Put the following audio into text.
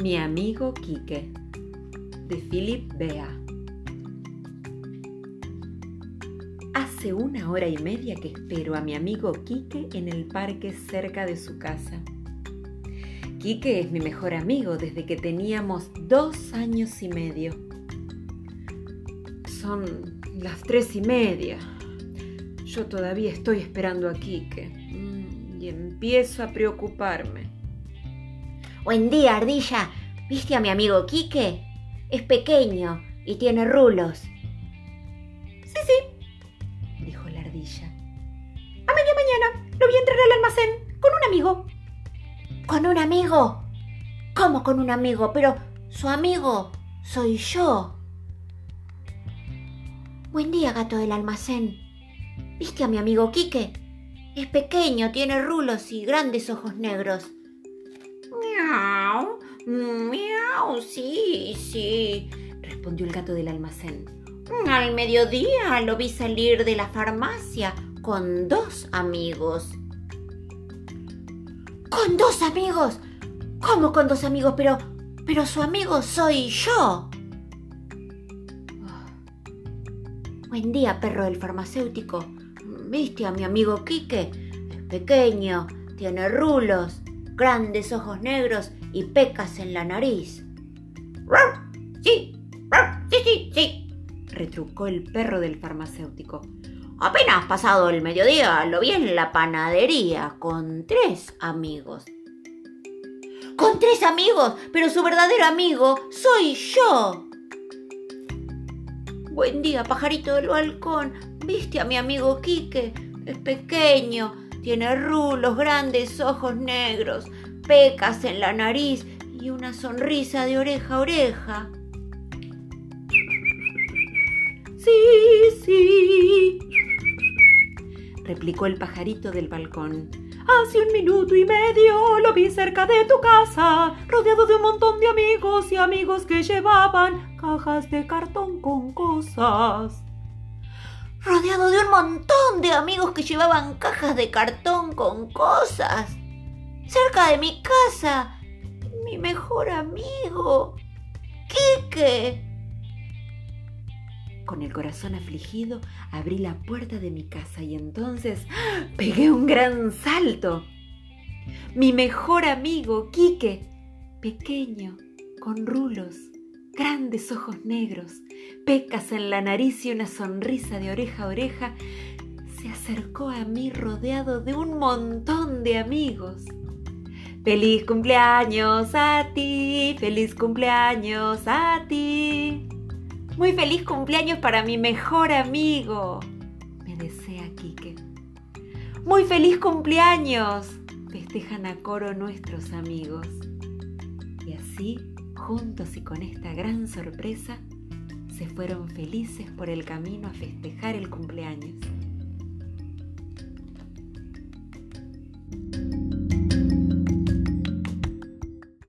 Mi amigo Quique de Philip Bea. Hace una hora y media que espero a mi amigo Quique en el parque cerca de su casa. Quique es mi mejor amigo desde que teníamos dos años y medio. Son las tres y media. Yo todavía estoy esperando a Quique mm, y empiezo a preocuparme. Buen día, ardilla. ¿Viste a mi amigo Quique? Es pequeño y tiene rulos. Sí, sí, dijo la ardilla. A media mañana lo vi entrar al almacén con un amigo. ¿Con un amigo? ¿Cómo con un amigo? Pero su amigo soy yo. Buen día, gato del almacén. ¿Viste a mi amigo Quique? Es pequeño, tiene rulos y grandes ojos negros. Miau, miau, sí, sí, respondió el gato del almacén. Al mediodía lo vi salir de la farmacia con dos amigos. ¿Con dos amigos? ¿Cómo con dos amigos? Pero, pero su amigo soy yo. Buen día, perro del farmacéutico. ¿Viste a mi amigo Quique? Es pequeño, tiene rulos, grandes ojos negros y pecas en la nariz. Sí, sí, sí, sí, retrucó el perro del farmacéutico. Apenas pasado el mediodía lo vi en la panadería con tres amigos. ¿Con tres amigos? Pero su verdadero amigo soy yo. Buen día, pajarito del balcón. ¿Viste a mi amigo Quique? Es pequeño, tiene rulos, grandes ojos negros, pecas en la nariz y una sonrisa de oreja a oreja. Sí, sí, replicó el pajarito del balcón. Hace un minuto y medio lo vi cerca de tu casa, rodeado de un montón de amigos y amigos que llevaban cajas de cartón con cosas. Rodeado de un montón de amigos que llevaban cajas de cartón con cosas. Cerca de mi casa. Mi mejor amigo. Quique. Con el corazón afligido, abrí la puerta de mi casa y entonces pegué un gran salto. Mi mejor amigo, Quique, pequeño, con rulos, grandes ojos negros, pecas en la nariz y una sonrisa de oreja a oreja, se acercó a mí rodeado de un montón de amigos. Feliz cumpleaños a ti, feliz cumpleaños a ti. Muy feliz cumpleaños para mi mejor amigo, me desea Quique. Muy feliz cumpleaños, festejan a coro nuestros amigos. Y así, juntos y con esta gran sorpresa, se fueron felices por el camino a festejar el cumpleaños.